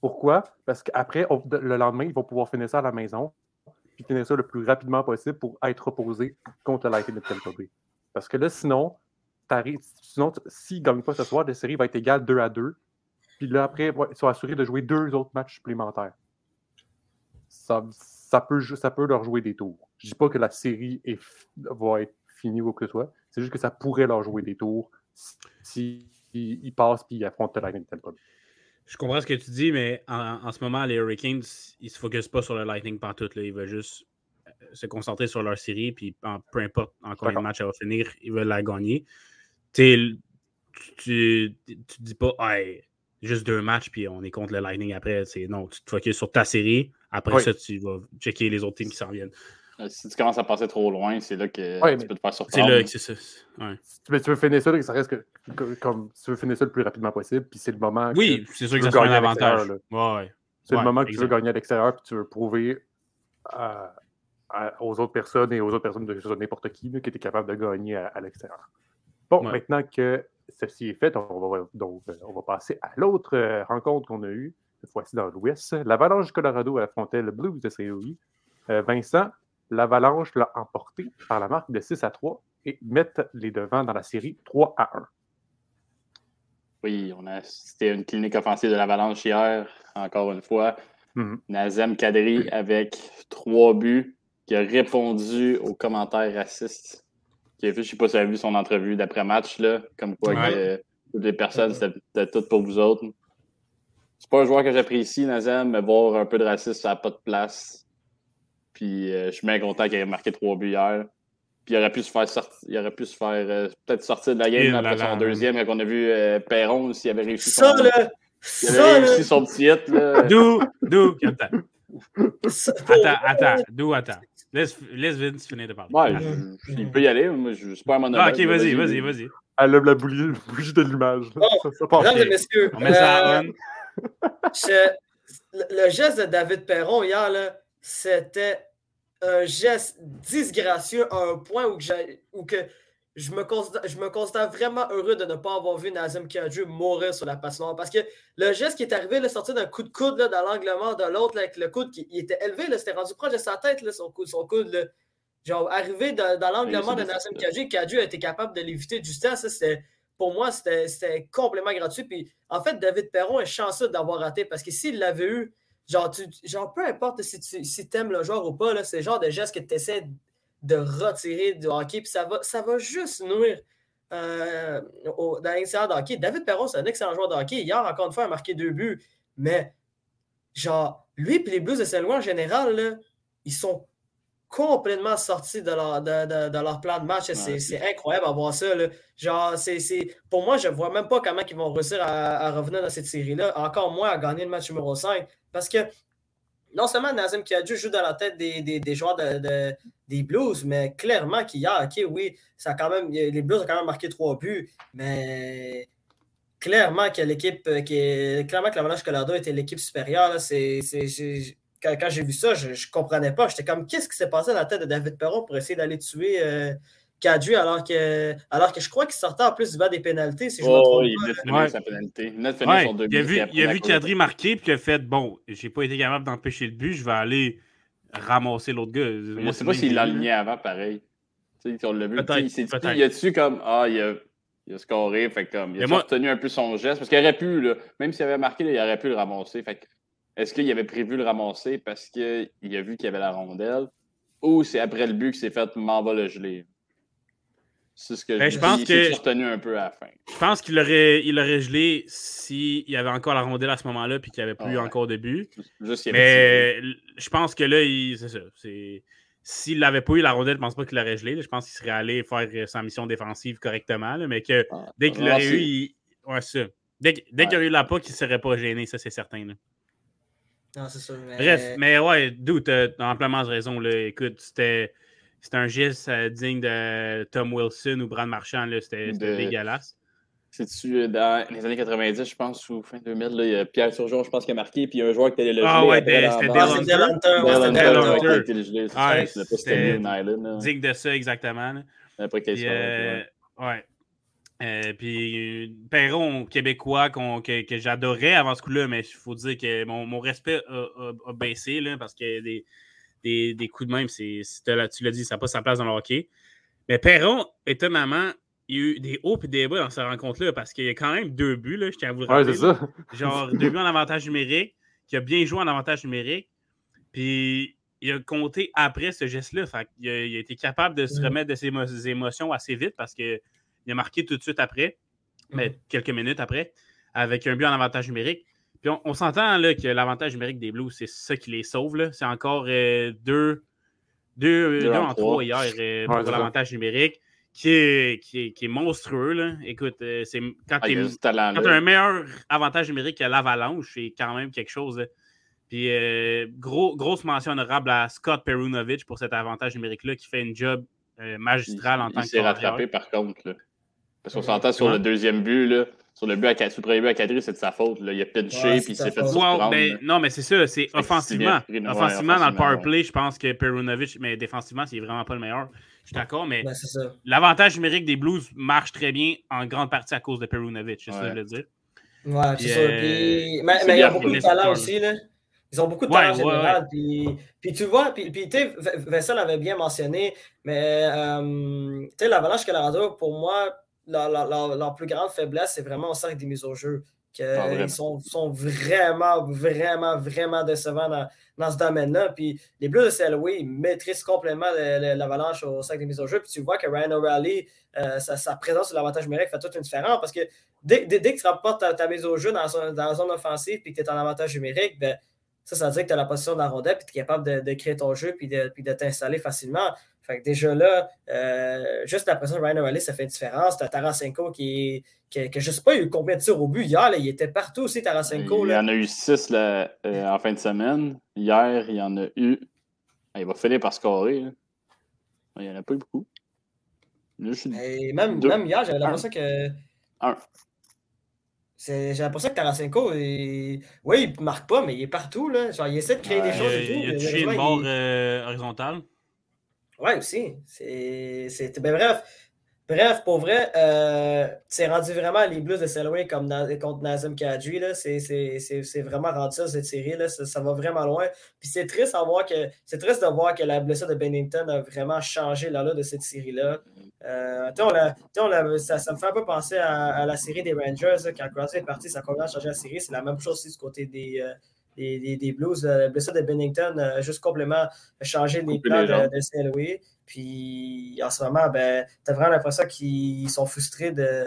Pourquoi? Parce qu'après, le lendemain, ils vont pouvoir finir ça à la maison, puis finir ça le plus rapidement possible pour être reposés contre le Lightning de Tampa Bay. Parce que là, sinon, sinon s'ils ne gagnent pas ce soir, la série va être égale 2 à 2. Puis là, après, ouais, ils sont assurés de jouer deux autres matchs supplémentaires. Ça, ça, peut, ça peut leur jouer des tours. Je dis pas que la série est, va être finie ou que ce soit. C'est juste que ça pourrait leur jouer des tours si, si ils passent puis ils affrontent le Lightning Tampa. Je comprends ce que tu dis, mais en, en ce moment, les Hurricanes, ils se focusent pas sur le Lightning pantoute. Là. Ils veulent juste euh, se concentrer sur leur série, puis en- peu importe en combien de matchs elle va finir, ils veulent la gagner. Tu, tu, tu dis pas, Hey, juste deux matchs, puis on est contre le Lightning après. C'est non, tu te focuses sur ta série. Après Oui. ça, tu vas checker les autres teams qui s'en viennent. Euh, Si tu commences à passer trop loin, c'est là que Ouais, tu peux te faire C'est surprendre. là que c'est ça. Ouais. Mais tu veux finir ça, là, que ça reste que, que- comme tu veux finir ça le plus rapidement possible, puis c'est le moment. Oui, que c'est sûr tu que ça un avantage. Ouais, ouais. C'est Ouais, le moment que tu veux gagner à l'extérieur, puis tu veux prouver à- à- aux autres personnes et aux autres personnes de de n'importe qui là, que tu es capable de gagner à, à l'extérieur. Bon, Ouais. maintenant que ceci est fait, on va, donc, euh, on va passer à l'autre euh, rencontre qu'on a eue, cette fois-ci dans l'Ouest. L'Avalanche du Colorado affrontait le Blues de Saint-Louis. Euh, Vincent, l'Avalanche l'a emporté par la marque de 6 à 3 et mettent les devants dans la série 3 à 1. Oui, on a assisté à une clinique offensive de l'Avalanche hier, encore une fois. Mhm. Nazem Kadri avec trois buts, qui a répondu aux commentaires racistes. Qui a fait, je ne sais pas si tu as vu son entrevue d'après-match, là, comme quoi Ouais. que toutes les personnes, c'était c'était tout pour vous autres. C'est pas un joueur que j'apprécie, Nazem, mais voir un peu de racisme, ça n'a pas de place. Puis euh, je suis bien content qu'il ait marqué trois buts hier. Puis il aurait pu se faire sortir, il aurait pu se faire euh, peut-être sortir de la game après son deuxième, quand on a vu euh, Perron, s'il avait réussi Ça, son, là, il ça, avait là, réussi son petit hit. D'où, d'où, attends, attends, attends, d'où, attends. Laisse, laisse Vince finir de parler. Ouais, je- je- il peut y aller. Moi, je suis pas un monologue. Ah, ok, vas-y, vas-y, vas-y. Elle lève la bougie, bougie de l'image. Bon, Ça, ça part Mesdames et messieurs, On met ça euh, à on. je- le, geste de David Perron hier, là, c'était un geste disgracieux à un point où, que où que je, me considère, je me considère vraiment heureux de ne pas avoir vu Nazem Kadri mourir sur la patinoire. Parce que le geste qui est arrivé, là, sorti d'un coup de coude là, dans l'angle mort de l'autre, avec le coude qui il était élevé, c'était rendu proche de sa tête, là, son coude. Son coude là. Genre, arrivé dans, dans l'angle mort de Nazem. Kadri, Kadri a été capable de l'éviter du temps. Ça, c'était pour moi, c'était complètement gratuit. Puis en fait, David Perron est chanceux d'avoir raté parce que s'il l'avait eu, genre, genre, peu importe si tu si aimes le joueur ou pas, c'est le genre de geste que tu essaies de retirer du hockey. Puis ça va, ça va juste nuire euh, dans l'extérieur de hockey. David Perron, c'est un excellent joueur de hockey. Hier, encore une fois, a marqué deux buts. Mais, genre, lui et les Blues de Saint-Louis en général, ils sont complètement sortis de leur, de, leur plan de match. c'est incroyable à voir ça. Genre, c'est pour moi, je ne vois même pas comment ils vont réussir à, revenir dans cette série-là. Encore moins à gagner le match numéro 5. Parce que non seulement Nazim Kiadju joue dans la tête des, joueurs de, des Blues, mais clairement qu'il y a, ok, oui, ça quand même, les Blues ont quand même marqué trois buts, mais clairement que l'équipe, clairement que l'Avalanche Colorado était l'équipe supérieure. C'est, quand, j'ai vu ça, je ne comprenais pas. J'étais comme, qu'est-ce qui s'est passé dans la tête de David Perron pour essayer d'aller tuer euh, alors que, alors que je crois qu'il sortait en plus du bas des pénalités. Si je oh, il venait de finir sa pénalité. Il, son il a vu, il a vu Kadri marquer puis il a fait bon, j'ai pas été capable d'empêcher le but, je vais aller ramasser l'autre gars. Je ne sais pas s'il l'aligné avant, pareil. Tu sais, on l'a vu. Il s'est dit, il a dessus comme Ah, il a, il a scoré, fait comme il a retenu un peu son geste. Parce qu'il aurait pu, là, même s'il avait marqué, il aurait pu le ramasser. Fait est-ce qu'il avait prévu le ramasser parce qu'il a vu qu'il y avait la rondelle ou c'est après le but qu'il s'est fait m'en va le geler? C'est ce que ben, je, je pense que retenu un peu à la fin. Je pense qu'il aurait, il aurait gelé s'il y avait encore la rondelle à ce moment-là puis qu'il n'y avait plus encore de but. Mais je pense que là, c'est ça. S'il n'avait pas eu la rondelle, je ne pense pas qu'il l'aurait gelé. Je pense qu'il serait allé faire sa mission défensive correctement. mais que ah, dès qu'il aurait eu. Il... Ouais, ça. Dès, dès qu'il aurait eu la POC, il ne serait pas gêné, ça c'est certain. Là. Non, c'est ça. Mais... Bref, mais ouais, d'où tu as amplement raison. Là. Écoute, c'était. Un geste euh, digne de Tom Wilson ou Brad Marchand. C'était de... dégueulasse. C'est-tu euh, dans les années 90, je pense, ou fin 2000, là, il y a Pierre Turgeon, je pense, qui a marqué, puis il y a un joueur qui était le Ah ouais, c'était Dale Hunter. C'était Digne de ça, exactement. Après qu'il euh, Ouais. Euh, puis Perron québécois que, que j'adorais avant ce coup-là, mais il faut dire que mon, mon respect a, baissé là, parce que des, des, des, coups de même, c'est, tu l'as dit, ça n'a pas sa place dans le hockey. Mais Perron, étonnamment, il y a eu des hauts et des bas dans cette rencontre-là parce qu'il y a quand même deux buts, là, je tiens à vous le rappeler. Ouais, ça. Genre deux buts en avantage numérique, qui a bien joué en avantage numérique. Puis il a compté après ce geste-là. Il a, il a été capable de se remettre de ses émotions assez vite parce que il a marqué tout de suite après, mais quelques minutes après, avec un but en avantage numérique. Puis on, s'entend que l'avantage numérique des Blues, c'est ça qui les sauve. C'est encore euh, deux, deux, en trois hier euh, pour l'avantage numérique, qui est, qui est, monstrueux. Là. Écoute, euh, c'est quand tu as un meilleur avantage numérique que l'avalanche, c'est quand même quelque chose. Puis gros, grosse mention honorable à Scott Perunovic pour cet avantage numérique-là qui fait une job magistral en tant que. Il s'est rattrapé par contre. Là. Parce qu'on s'entend sur le deuxième but, là, sur le, but à, le premier but à Kadri, c'est de sa faute. Là. Il a pinché et il s'est fait surprendre. mais, non, mais c'est ça, c'est offensivement. offensivement, dans le power play, je pense que Perunovic, mais défensivement, c'est vraiment pas le meilleur. Je suis d'accord, mais l'avantage numérique des Blues marche très bien en grande partie à cause de Perunovic, c'est ça que je veux dire. Ouais, c'est ça. Euh, mais, il y a beaucoup de talent aussi. Là. Ils ont beaucoup de talent en général. Puis, puis, tu vois, puis, puis Vincent l'avait bien mentionné, mais euh, tu sais, l'Avalanche Colorado, pour moi, leur, plus grande faiblesse, c'est vraiment au cercle des mises au jeu. Ah, ils sont, sont, vraiment, vraiment, vraiment décevants dans, ce domaine-là. Puis les Blues de Saint-Louis maîtrisent complètement l'avalanche au cercle des mises au jeu. Puis tu vois que Ryan O'Reilly, euh, sa, présence sur l'avantage numérique fait toute une différence parce que dès, dès, que tu rapportes ta, mise au jeu dans, dans, la zone offensive et que tu es en avantage numérique, ben, ça, ça veut dire que tu as la position de la rondelle et tu es capable de, créer ton jeu puis de, puis de t'installer facilement. Fait que déjà là, euh, juste la pression de Ryan O'Reilly, ça fait une différence. Tu as Tarasenko qui, qui, qui, je sais pas, il a eu combien de tirs au but hier. Là, il était partout aussi, Tarasenko. Il y en a eu six euh, en fin de semaine. Hier, il y en a eu. Ah, il va finir par scorer. Il n'y en a pas eu beaucoup. même, même, hier, j'avais l'impression que. Un. J'ai l'impression que Tarasenko, il... oui, il ne marque pas, mais il est partout. Là. Genre, il essaie de créer des choses. Et tout, il a touché une barre horizontale. Ouais, aussi. C'est. Ben, bref. Bref, pour vrai, euh, c'est rendu vraiment les Blues de Selwyn comme contre Nazem Kadri. C'est vraiment rendu ça, cette série. Là. Ça, va vraiment loin. Puis c'est triste, à voir que, triste de voir que la blessure de Bennington a vraiment changé là, de cette série-là. Euh, ça, ça, me fait un peu penser à, la série des Rangers. quand Crosby est parti, ça a complètement changé la série. C'est la même chose aussi du côté des, euh, des, Blues. La blessure de Bennington a juste complètement changé les plans de, de Puis en ce moment, ben, tu as vraiment l'impression qu'ils sont frustrés de,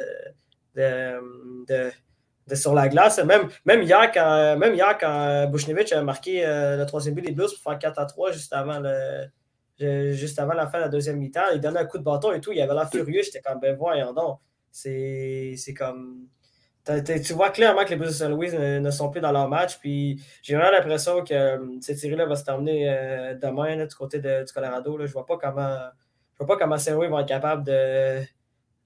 de, sur la glace. Même, même, hier, quand, même hier, quand Bushnevich a marqué euh, le troisième but des Blues pour faire 4 à 3 juste avant, le, juste avant la fin de la deuxième mi-temps, il donnait un coup de bâton et tout. Il avait l'air furieux. J'étais comme, ben voyons donc. C'est comme tu vois clairement que les Blues de Saint-Louis ne, sont plus dans leur match. Puis j'ai vraiment l'impression que euh, cette série-là va se terminer euh, demain du côté du Colorado. Là. Je ne vois pas comment, je vois pas comment Saint-Louis va être capable euh,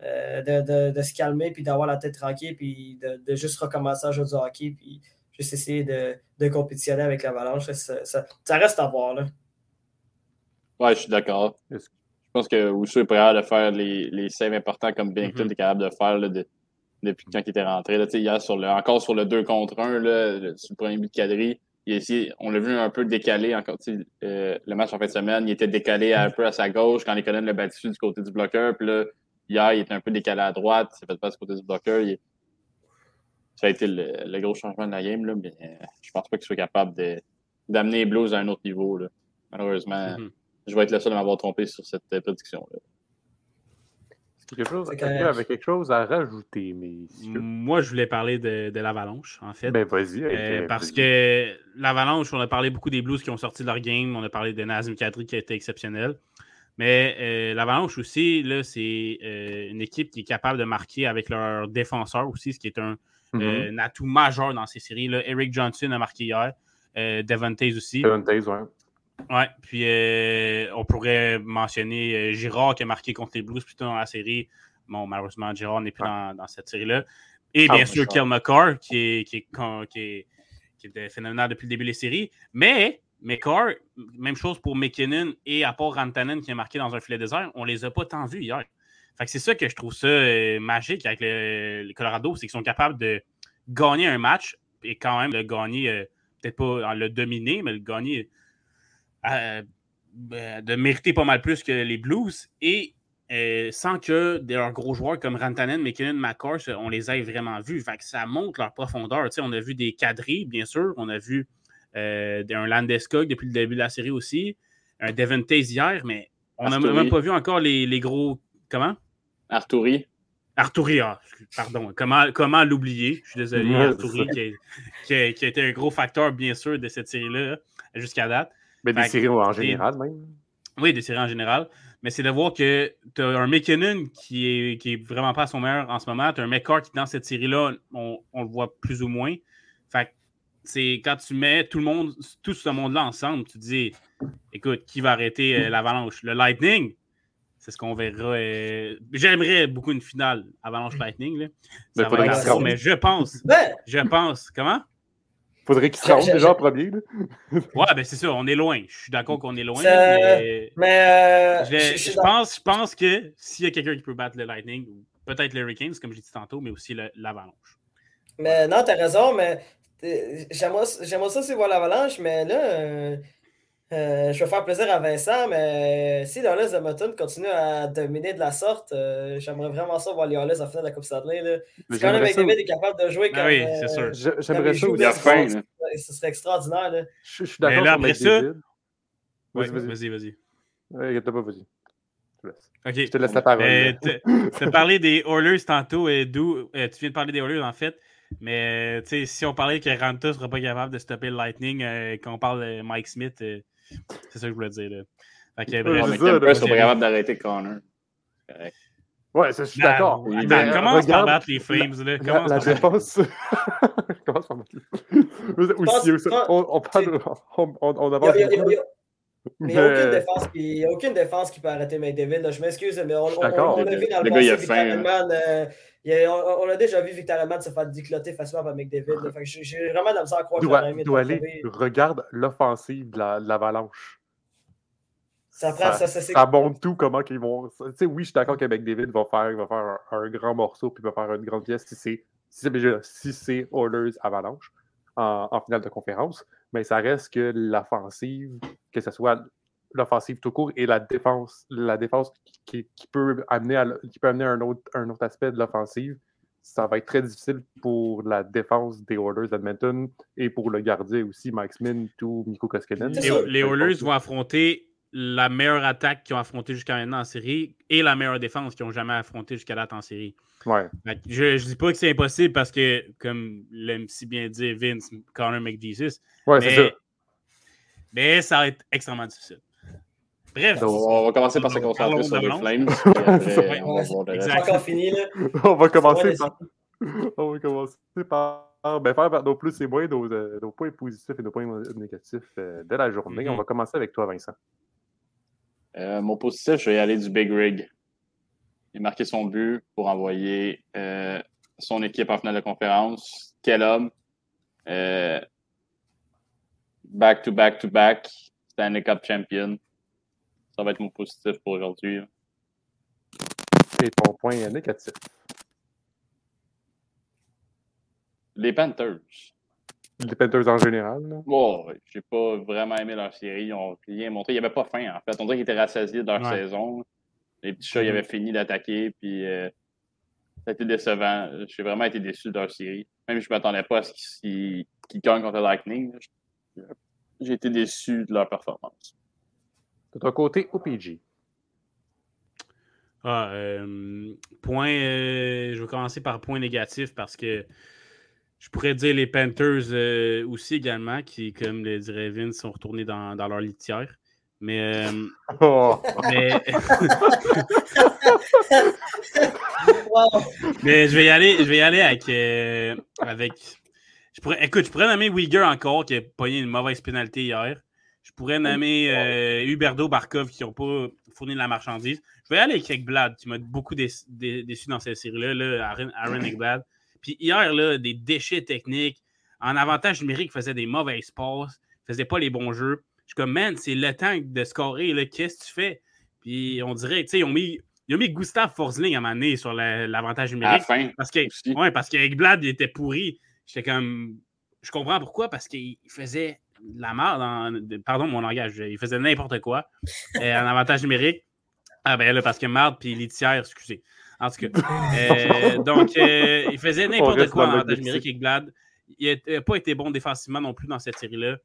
de, de, se calmer puis d'avoir la tête tranquille puis de, juste recommencer à jouer du hockey puis juste essayer de, compétitionner avec l'Avalanche. Ça, ça, reste à voir. Là. Ouais, je suis d'accord. Je pense que Ousso est prêt à faire les, les saves importants comme Bennington mm-hmm. est capable de faire. de, depuis quand il était rentré. Là, hier, sur le, encore sur le 2 contre 1, là, sur le premier but de il on l'a vu un peu décalé encore. Euh, le match en fin de semaine, il était décalé un peu à sa gauche quand les collègues le battu du côté du bloqueur. Puis là, hier, il était un peu décalé à droite. Il s'est fait pas du côté du bloqueur. Ça a été le, gros changement de la game, là, mais euh, je pense pas qu'il soit capable d'amener les Blues à un autre niveau. Là. Malheureusement, mm-hmm. je vais être le seul à m'avoir trompé sur cette euh, prédiction-là. Quelque chose, avec quelque chose à rajouter, messieurs? Moi, je voulais parler de, de l'Avalanche, en fait. Ben, vas-y. Euh, parce que l'Avalanche, on a parlé beaucoup des Blues qui ont sorti de leur game. On a parlé de Nazim Kadri qui a été exceptionnel. Mais euh, l'Avalanche aussi, là, c'est euh, une équipe qui est capable de marquer avec leurs défenseurs aussi, ce qui est un, mm-hmm. atout majeur dans ces séries. Là. Eric Johnson a marqué hier. Devon aussi. Devon oui. Ouais, puis euh, on pourrait mentionner euh, Girard qui a marqué contre les Blues plutôt dans la série. Bon, malheureusement, Girard n'est plus dans, cette série-là. Et bien sûr, Kel McCarr, qui est, qui, est, qui, est, phénoménal depuis le début des séries. Mais McCarr, même chose pour McKinnon et à part Rantanen qui a marqué dans un filet désert, on les a pas tant vus hier. Fait que c'est ça que je trouve ça euh, magique avec le, Colorado, c'est qu'ils sont capables de gagner un match et quand même le gagner, peut-être pas le dominer, mais le gagner euh, ben, de mériter pas mal plus que les Blues et euh, sans que des leurs gros joueurs comme Rantanen, McKinnon, McCarr, on les ait vraiment vus. Fait que ça montre leur profondeur. on a vu des quadrilles, bien sûr. On a vu euh, un Landeskog depuis le début de la série aussi. Un Devon Taze hier, mais on n'a même pas vu encore les, gros. Comment? Arturi. Arturi, ah, pardon. Comment, comment l'oublier? Je suis désolé. Arturi, qui a, été un gros facteur, bien sûr, de cette série-là jusqu'à date. Mais des séries en général, même. Oui, des séries en général. Mais c'est de voir que tu as un McKinnon qui est, qui est vraiment pas à son meilleur en ce moment. Tu as un McCart qui, dans cette série-là, on, le voit plus ou moins. Fait c'est quand tu mets tout le monde, tout ce monde-là ensemble, tu te dis écoute, qui va arrêter euh, l'avalanche? Le Lightning? C'est ce qu'on verra. Euh, j'aimerais beaucoup une finale Avalanche Lightning. Là. mais, mais je pense. Je pense. Comment? Faudrait qu'il se rende déjà en premier. ouais, ben c'est ça, on est loin. Je suis d'accord qu'on est loin. Mais, euh, je, pense, je pense que s'il y a quelqu'un qui peut battre le Lightning, ou peut-être les Hurricanes, comme je l'ai dit tantôt, mais aussi l'Avalanche. Mais non, t'as raison, mais j'aimerais ça aussi voir l'Avalanche, mais là, euh, euh, je vais faire plaisir à Vincent, mais si les Oilers de Moton continuent à dominer de la sorte, euh, j'aimerais vraiment ça voir les Oilers en finale de la Coupe Stanley. Si quand même McDavid est capable de jouer ben comme. oui, c'est sûr. Euh, j'aimerais ça aussi. Ce serait extraordinaire. Là. Je, suis d'accord avec après ça. Vas-y, vas-y. Vas-y, vas-y. pas, vas-y. Okay. Je te laisse la parole. tu as parlé des Oilers tantôt, et d'où tu viens de parler des Oilers en fait. Mais si on parlait que Ranta ne sera pas capable de stopper le Lightning, quand on parle de Mike Smith, c'est ça que je voulais dire. Là. Fait que, bref, ouais, pas capable d'arrêter Connor. Ouais, ça, je suis d'accord. Attends, commence par battre les Flames. Là. Commence la, défense. battre les aussi, on, on parle. On, on, on avance. Il a, aucune défense qui, a aucune défense qui peut arrêter McDavid. Là. Je m'excuse, mais on, on, on, l'a vu dans le, le passé. Victor Hedman, euh, on, on, a déjà vu Victor Hedman se faire décloter facilement par McDavid. J'ai vraiment de la à croire doit, doit aller. Regarde l'offensive de l'Avalanche. ça, montre tout comment ils vont. Tu sais, oui, je suis d'accord que McDavid va faire, va faire un, grand morceau puis va faire une grande pièce si c'est si c'est Oilers Avalanche en, finale de conférence, mais ça reste que l'offensive, que ce soit l'offensive tout court et la défense, la défense qui, peut amener qui peut amener un autre, un autre aspect de l'offensive, ça va être très difficile pour la défense des Oilers d'Edmonton et pour le gardien aussi, Max Min ou Mikko Koskinen. Les, Oilers vont affronter la meilleure attaque qu'ils ont affrontée jusqu'à maintenant en série et la meilleure défense qu'ils n'ont jamais affrontée jusqu'à date en série. Ouais. Je ne dis pas que c'est impossible parce que, comme l'aime si bien dit Vince, Connor McJesus. Ouais, ça. Mais ça va être extrêmement difficile. Bref. on va commencer par se concentrer sur les Flames. on va encore fini, là. on va commencer par. on va commencer par ben, faire nos plus et moins, nos, euh, nos, points positifs et nos points négatifs euh, de la journée. On va commencer avec toi, Vincent. Euh, mon positif, je vais y aller du Big Rig. Il a marqué son but pour envoyer son équipe en finale de conférence. Quel homme! back to back to back, Stanley Cup champion. Ça va être mon positif pour aujourd'hui. Et ton point négatif? Les Panthers. Les Panthers en général? Là? Oh, j'ai pas vraiment aimé leur série. Ils n'ont rien montré. Il n'y avait pas faim, en fait. On dirait qu'ils étaient rassasiés de leur saison. Les petits chats, ils avaient fini d'attaquer. Puis euh, ça a été décevant. J'ai vraiment été déçu de leur série. Même je ne m'attendais pas à ce qu'ils gagnent contre Lightning. J'ai été déçu de leur performance. De ton côté, OPG. Ah, euh, point, euh, je vais commencer par point négatif parce que je pourrais dire les Panthers euh, aussi également, qui, comme le dirait Vince, sont retournés dans, leur litière. Mais. Oh. mais... mais... je vais y aller, je vais y aller avec. avec... Je pourrais, écoute, je pourrais nommer Uyghur encore, qui a pogné une mauvaise pénalité hier. Je pourrais nommer euh, Huberdo Barkov qui n'ont pas fourni de la marchandise. Je vais aller avec Ekblad qui m'a beaucoup déçu dans cette série-là, là, Aaron, Ekblad. Puis hier, là, des déchets techniques. En avantage numérique, faisait des mauvaises passes, faisait pas les bons jeux. Je suis comme, man, c'est le temps de scorer, qu'est-ce que tu fais? Puis on dirait, tu sais, ils ont mis, ils ont mis Gustave Forsling à un sur l'avantage numérique. À la fin, parce que, ouais, parce qu'Ekblad était pourri. J'étais comme, je comprends pourquoi, parce qu'il faisait la merde, pardon mon langage, il faisait n'importe quoi euh, en avantage numérique. Ah ben là, parce que marde puis litière, excusez. En tout cas. Euh, donc, euh, il faisait n'importe quoi en numérique avec Glad. Il n'a pas été bon défensivement non plus dans cette série-là.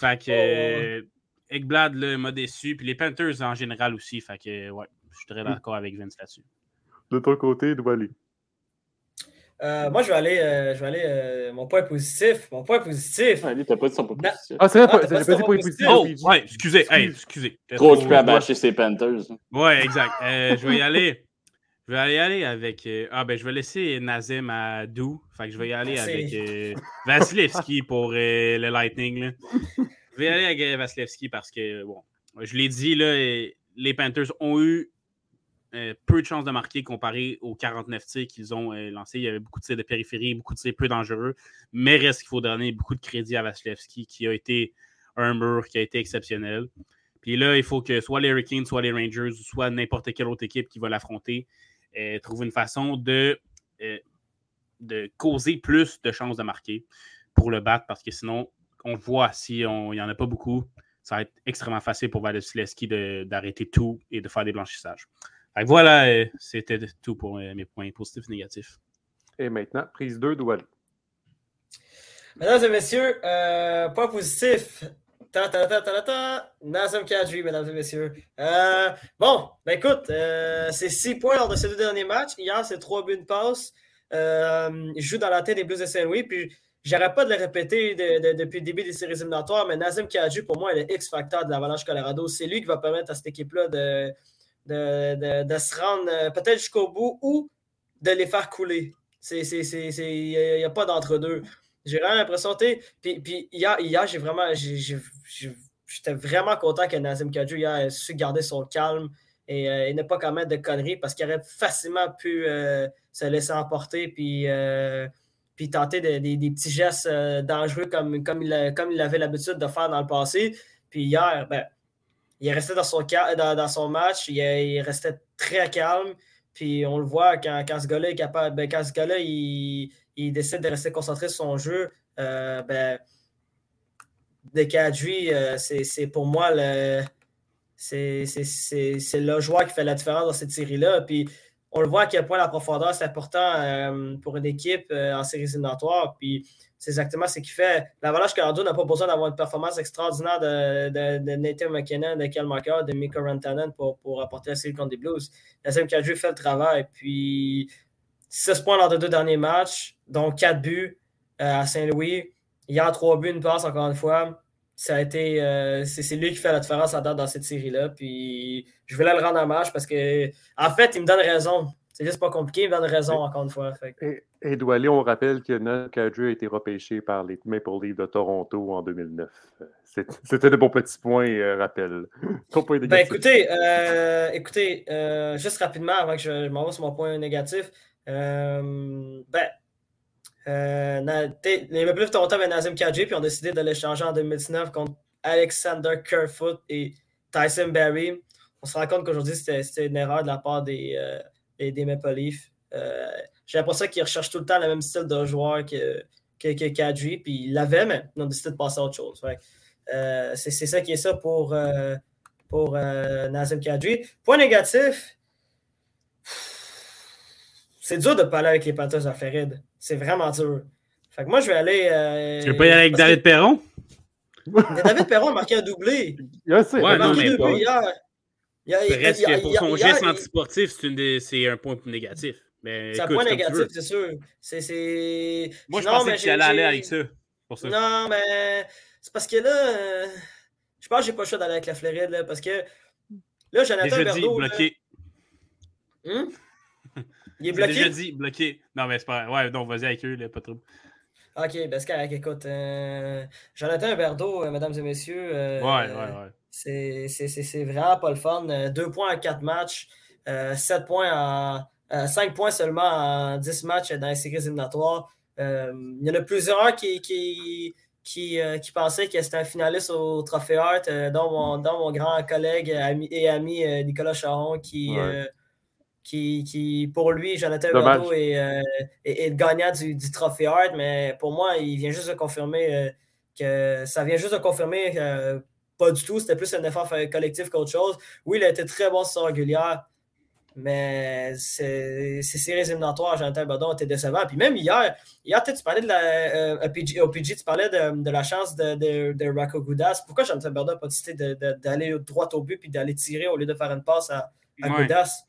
Fait que oh. Ekblad m'a déçu. Puis les Panthers en général aussi. Fait que ouais, je suis très d'accord avec Vince là-dessus. De ton côté, Douali. Euh, moi, je vais aller, euh, je vais aller euh, mon point positif. Mon point positif. Ah, t'as pas dit son point positif. Ah, c'est vrai, ah, t'as pas dit point positif. Oh, ouais, excusez, hey, excusez. Trop occupé à bâcher ses Panthers. Ouais, exact. je vais y aller. Je vais aller, aller avec. ah, ben, je vais laisser Nazem à Dou. Fait que je vais y aller avec Vasilevski pour le Lightning. Là. Je vais y aller avec Vasilevski parce que, bon, je l'ai dit, là, les Panthers ont eu euh, peu de chances de marquer comparé aux 49 tirs qu'ils ont euh, lancés. Il y avait beaucoup de tirs de périphérie, beaucoup de tirs peu dangereux. Mais reste qu'il faut donner beaucoup de crédit à Vasilevski, qui a été un mur, qui a été exceptionnel. Puis là, il faut que soit les Hurricanes, soit les Rangers, soit n'importe quelle autre équipe qui va l'affronter, euh, trouve une façon de, de causer plus de chances de marquer pour le battre, parce que sinon, on voit s'il n'y en a pas beaucoup, ça va être extrêmement facile pour Vasilevski d'arrêter tout et de faire des blanchissages voilà, euh, c'était tout pour euh, mes points positifs et négatifs. Et maintenant, prise 2 d'Ouali. Mesdames et messieurs, euh, point positif. Ta, ta, Nazem mesdames et messieurs. bon, ben écoute, c'est 6 points lors de ces deux derniers matchs. Hier, c'est 3 buts de passe. il joue dans la tête des Blues de Saint-Louis. Puis, j'arrête pas de le répéter depuis le début des séries éliminatoires, mais Nazem Kadri, pour moi, est le X-factor de l'Avalanche Colorado. C'est lui qui va permettre à cette équipe-là de de, se rendre euh, peut-être jusqu'au bout ou de les faire couler. Il n'y a, pas d'entre-deux. J'ai vraiment l'impression, puis, puis hier, hier j'ai vraiment, j'étais vraiment content que Nazim Kadju ait su garder son calme et, euh, ne pas commettre de conneries parce qu'il aurait facilement pu euh, se laisser emporter puis, puis tenter des petits gestes dangereux comme, comme il, comme il avait l'habitude de faire dans le passé. Puis hier, ben, il est resté dans son, dans, son match, il, il, restait très calme. Puis on le voit quand, quand ce gars-là est capable, ben, quand ce gars-là il, décide de rester concentré sur son jeu, euh, ben, Kadri, euh, c'est pour moi le. C'est le joueur qui fait la différence dans cette série-là. Puis on le voit à quel point la profondeur, c'est important euh, pour une équipe euh, en séries éliminatoires. Puis c'est exactement ce qui fait. L'Avalanche Colorado n'a pas besoin d'avoir une performance extraordinaire de, de, Nathan McKinnon, de Kel Marker, de Mika Rantanen pour, pour apporter la série contre des Blues. La Kadri fait le travail. Puis 6 points lors des deux derniers matchs, dont 4 buts à Saint-Louis. A 3 buts, une passe encore une fois ça a été. Euh, c'est lui qui fait la différence à date dans cette série-là. Puis je voulais le rendre hommage parce que, en fait, il me donne raison. C'est juste pas compliqué, il me donne raison encore une fois. Et, et on rappelle que Kadri a été repêché par les Maple Leafs de Toronto en 2009. C'était de bons petits points, euh, rappel. ben, écoutez, euh, écoutez juste rapidement, avant que je, m'envoie sur mon point négatif, ben, euh, les Maple Leafs Toronto avaient Nazim Kadri, puis ont décidé de l'échanger en 2019 contre Alexander Kerfoot et Tyson Berry. On se rend compte qu'aujourd'hui, c'était une erreur de la part des, euh, des, Maple Leafs. Euh, J'ai l'impression qu'ils recherchent tout le temps le même style de joueur que, que, que Kadri, puis ils l'avaient, mais ils ont décidé de passer à autre chose. Euh, c'est ça qui est ça pour, euh, pour Nazim Kadri. Point négatif, c'est dur de parler avec les Panthers de Floride. C'est vraiment dur. Fait que moi, je vais aller. Euh, tu veux pas y aller avec David Perron? David Perron a marqué un doublé. Il a ouais, non, mais pas. Hier. Il a, il pour son geste antisportif, c'est un point négatif. C'est un point négatif, c'est sûr. C'est, Moi, je non, pensais que tu allais aller avec ça, pour ça. Non, mais c'est parce que là, euh, je pense que j'ai pas le choix d'aller avec la Floride, là, parce que là, Jonathan Berdo... bloqué. Hum? Il est bloqué? déjà dit bloqué. Non, mais c'est pas. Ouais, donc vas-y avec eux, là, pas trop. Ok, ben c'est correct. Écoute, euh, Jonathan Berdo, euh, mesdames et messieurs. Euh, ouais, ouais, ouais. C'est vraiment pas le fun. Deux points en quatre matchs, sept points en. 5 points seulement en 10 matchs dans les séries éliminatoires. il y en a plusieurs qui, qui, qui, qui pensaient que c'était un finaliste au Trophée Hart, dont, mon, dont mon grand collègue et ami Nicolas Charon, qui, qui, pour lui, Jonathan Huberdeau est, est, le gagnant du, du trophée Hart, mais pour moi, il vient juste de confirmer euh, que ça vient juste de confirmer que pas du tout, c'était plus un effort collectif qu'autre chose. Oui, il a été très bon sur régulière, mais ces séries éliminatoires, Jonathan Huberdeau été décevant. Puis même hier, hier tu parlais de la euh, au PG, tu parlais de, de la chance de, de, de Rocco Goudas. Pourquoi Jonathan Huberdeau n'a pas décidé d'aller droit au but puis d'aller tirer au lieu de faire une passe à, à Goudas?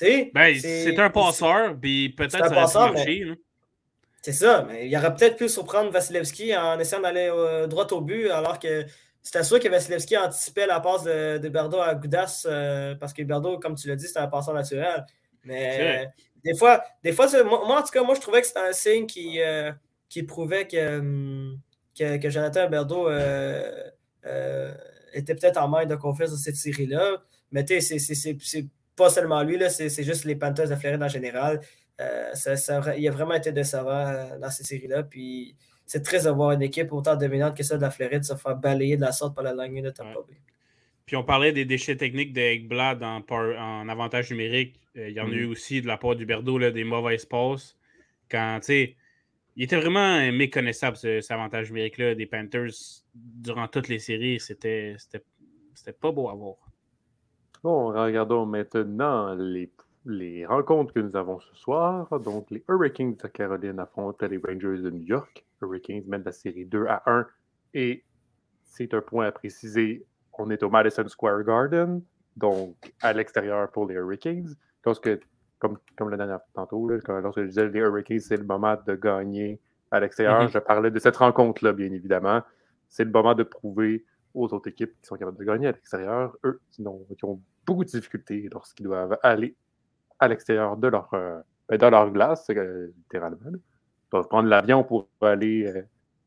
Ben, c'est un passeur, puis peut-être ça va marcher. C'est ça, mais il aurait peut-être pu surprendre Vasilevski en essayant d'aller euh, droit au but, alors que c'était sûr que Vasilevski anticipait la passe de, de Berdo à Goudas, euh, parce que Berdo, comme tu l'as dit, c'était un passeur naturel. Mais des fois, des fois moi, en tout cas, moi, je trouvais que c'était un signe qui, euh, qui prouvait que, hum, que, que Jonathan Berdo était peut-être en main de confiance dans cette série-là. Mais tu sais, c'est pas seulement lui, c'est juste les Panthers de Floride en général. Euh, ça, il a vraiment été décevant euh, dans ces séries-là. Puis c'est très de voir une équipe autant dominante que celle de la Floride se faire balayer de la sorte par la ligne de Tampa Bay. Puis on parlait des déchets techniques de Ekblad en, en, avantage numérique. Euh, il y en a eu mm-hmm. aussi de la part du Berdo, des mauvaises passes. Quand, tu sais, il était vraiment méconnaissable, cet avantage numérique-là des Panthers durant toutes les séries. C'était pas beau à voir. Bon, regardons maintenant les, les, rencontres que nous avons ce soir. Donc, les Hurricanes de Caroline affrontent les Rangers de New York. Hurricanes mènent la série 2 à 1. Et c'est un point à préciser, on est au Madison Square Garden, donc à l'extérieur pour les Hurricanes. que, comme, comme la dernière tantôt, lorsque je disais les Hurricanes, c'est le moment de gagner à l'extérieur. Mm-hmm. Je parlais de cette rencontre-là, bien évidemment. C'est le moment de prouver aux autres équipes qui sont capables de gagner à l'extérieur, eux qui, ont, beaucoup de difficultés lorsqu'ils doivent aller à l'extérieur de leur, euh, ben, de leur glace, euh, littéralement. Ils doivent prendre l'avion pour aller euh,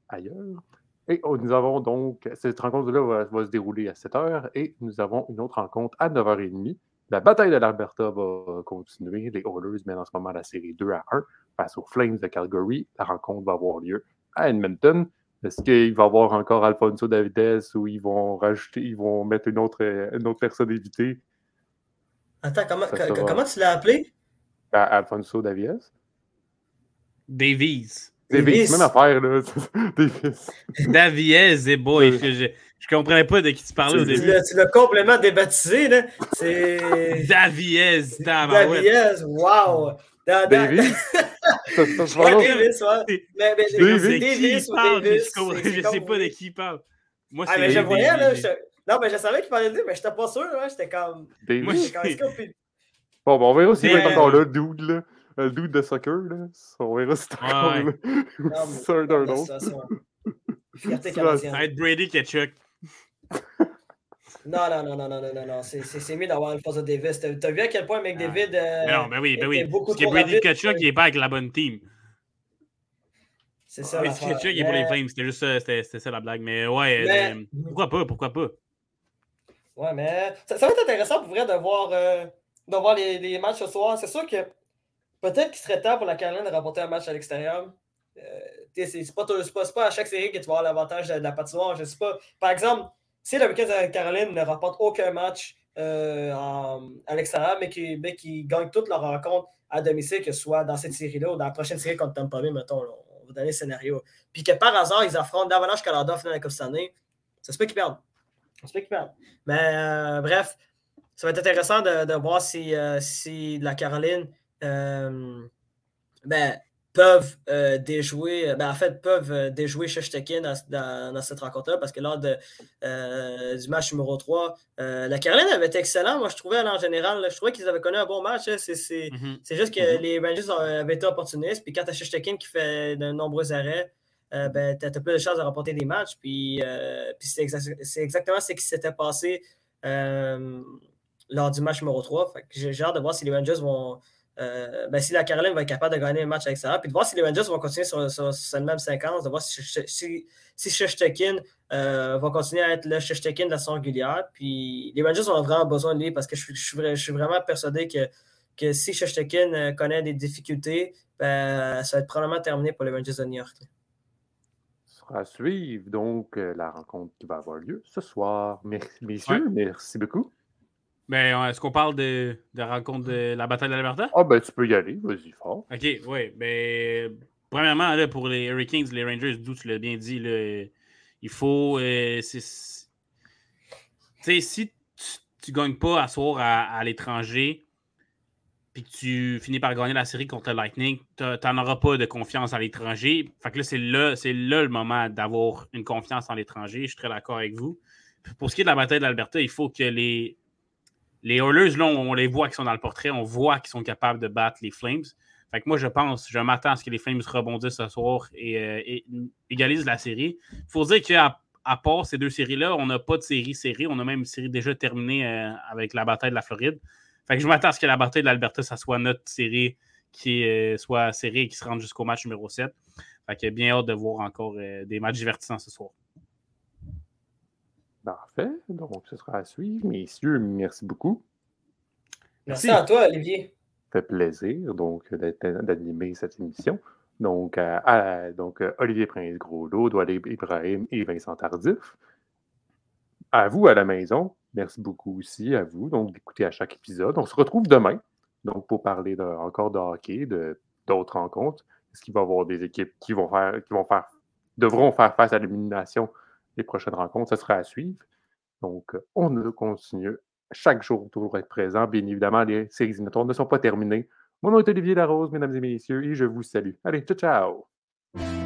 ailleurs. Et oh, nous avons donc, cette rencontre-là va, se dérouler à 7 h et nous avons une autre rencontre à 9h30. La bataille de l'Alberta va continuer. Les Oilers mènent en ce moment la série 2 à 1 face aux Flames de Calgary. La rencontre va avoir lieu à Edmonton. Est-ce qu'il va y avoir encore Alfonso Davides ou ils vont rajouter, ils vont mettre une autre, une autre personne évitée? Attends, comment, comment tu l'as appelé? Alfonso Davies. Davies. Davies, même affaire, là. Davies. Davies, et boy, je, je, je, comprenais pas de qui tu parlais au début. Tu l'as complètement débaptisé, là. C'est. Davies, Davies, wow! Davies? ça, ça, ça ouais, Davis, ouais. Mais, mais, Davis, Davis ou Davis? Je, sais pas de qui il parle. Moi, ah, mais je voyais, là. Non, mais je savais qu'il parlait de lui, mais j'étais pas sûr, hein. J'étais comme. Davis. Moi, j'étais comme. Bon, bon, on verra s'il va être encore là, le dude, là. Le dude de soccer, là. On verra si c'est encore là. C'est un d'un autre. Ça va être Brady Ketchuk. Non, non, non, non, non, non, non, non. C'est mieux d'avoir Alfonso Davis. T'as vu à quel point McDavid. Euh, non, ben oui, ben oui. Parce que Brady Kachuk, il n'est pas avec la bonne team. C'est ça. Brady Kachuk, il est pour les Flames. C'était juste ça, c'était ça la blague. Mais ouais, mais... Euh, pourquoi pas, pourquoi pas? Ouais, mais ça, ça va être intéressant pour vrai de voir, euh, de voir les, les, matchs ce soir. C'est sûr que peut-être qu'il serait temps pour la Caroline de remporter un match à l'extérieur. Euh, c'est pas, pas, pas, à chaque série que tu vas avoir l'avantage de, de, la patinoire. Je sais pas. Par exemple, si le week de Caroline ne remporte aucun match euh, à l'extérieur, mais qui, mais qui gagne toutes leurs rencontres à domicile, que ce soit dans cette série-là ou dans la prochaine série contre Tampa Bay, mettons, on va donner le scénario. Puis que par hasard, ils affrontent davantage Canada en finale de la Coupe ça se peut qu'ils perdent. Ça se peut qu'ils perdent. Mais euh, bref, ça va être intéressant de, voir si, euh, si la Caroline ben, peuvent euh, déjouer, ben, en fait, peuvent euh, déjouer Shestekin dans, dans, dans, cette rencontre-là, parce que lors de, euh, du match numéro 3, euh, la Caroline avait été excellente, moi je trouvais en général, je trouvais qu'ils avaient connu un bon match, hein. c'est mm -hmm. juste que mm -hmm. les Rangers avaient été opportunistes, puis quand tu as qui fait de nombreux arrêts, euh, ben, tu as, plus de chances de remporter des matchs, puis, puis c'est exa exactement ce qui s'était passé lors du match numéro 3, j'ai hâte de voir si les Rangers vont euh, ben, si la Caroline va être capable de gagner un match avec ça, puis de voir si les Rangers vont continuer sur, sur, sur cette même séquence, de voir si, si, si euh, va continuer à être le Shestekin de la saison régulière. Puis les Rangers ont vraiment besoin de lui parce que je, je, je suis vraiment persuadé que, que si Shestekin euh, connaît des difficultés, ben, ça va être probablement terminé pour les Rangers de New York. À suivre donc la rencontre qui va avoir lieu ce soir. Merci, messieurs, ouais. merci beaucoup. Mais ben, est-ce qu'on parle de, de rencontre de la bataille d'Alberta? Ah, ben tu peux y aller, vas-y fort. Ok, oui. Ben, premièrement, là, pour les Hurricanes, les Rangers, d'où tu l'as bien dit, là, il faut. Euh, tu sais, si tu ne gagnes pas à soir à, à l'étranger, puis que tu finis par gagner la série contre le Lightning, tu n'en auras pas de confiance à l'étranger. Fait que là, c'est là, c'est là le moment d'avoir une confiance en l'étranger. Je suis très d'accord avec vous. pour ce qui est de la bataille d'Alberta, il faut que les les Oilers, là, on, les voit qui sont dans le portrait, on voit qu'ils sont capables de battre les Flames. Fait que moi, je pense, je m'attends à ce que les Flames rebondissent ce soir et, euh, égalisent la série. Il faut dire qu'à à part ces deux séries-là, on n'a pas de série série. On a même une série déjà terminée euh, avec la bataille de la Floride. Fait que je m'attends à ce que la bataille de l'Alberta, ça soit notre série qui euh, soit série et qui se rende jusqu'au match numéro 7. Fait que bien hâte de voir encore des matchs divertissants ce soir. Parfait. Donc, ce sera à suivre. Messieurs, merci beaucoup. Merci, merci à toi, Olivier. Ça fait plaisir donc d'animer cette émission. Donc, à, à, donc Olivier Prince-Groslo, Doualé Ibrahim et Vincent Tardif. À vous à la maison, merci beaucoup aussi à vous donc d'écouter à chaque épisode. On se retrouve demain donc pour parler de, encore de hockey, d'autres rencontres. Est-ce qu'il va y avoir des équipes qui vont faire, qui vont faire, devront faire face à l'élimination les prochaines rencontres, ça sera à suivre. Donc, on continue chaque jour toujours être présent. Bien évidemment, les séries éliminatoires ne sont pas terminées. Mon nom est Olivier Larose, mesdames et messieurs, et je vous salue. Allez, ciao, ciao!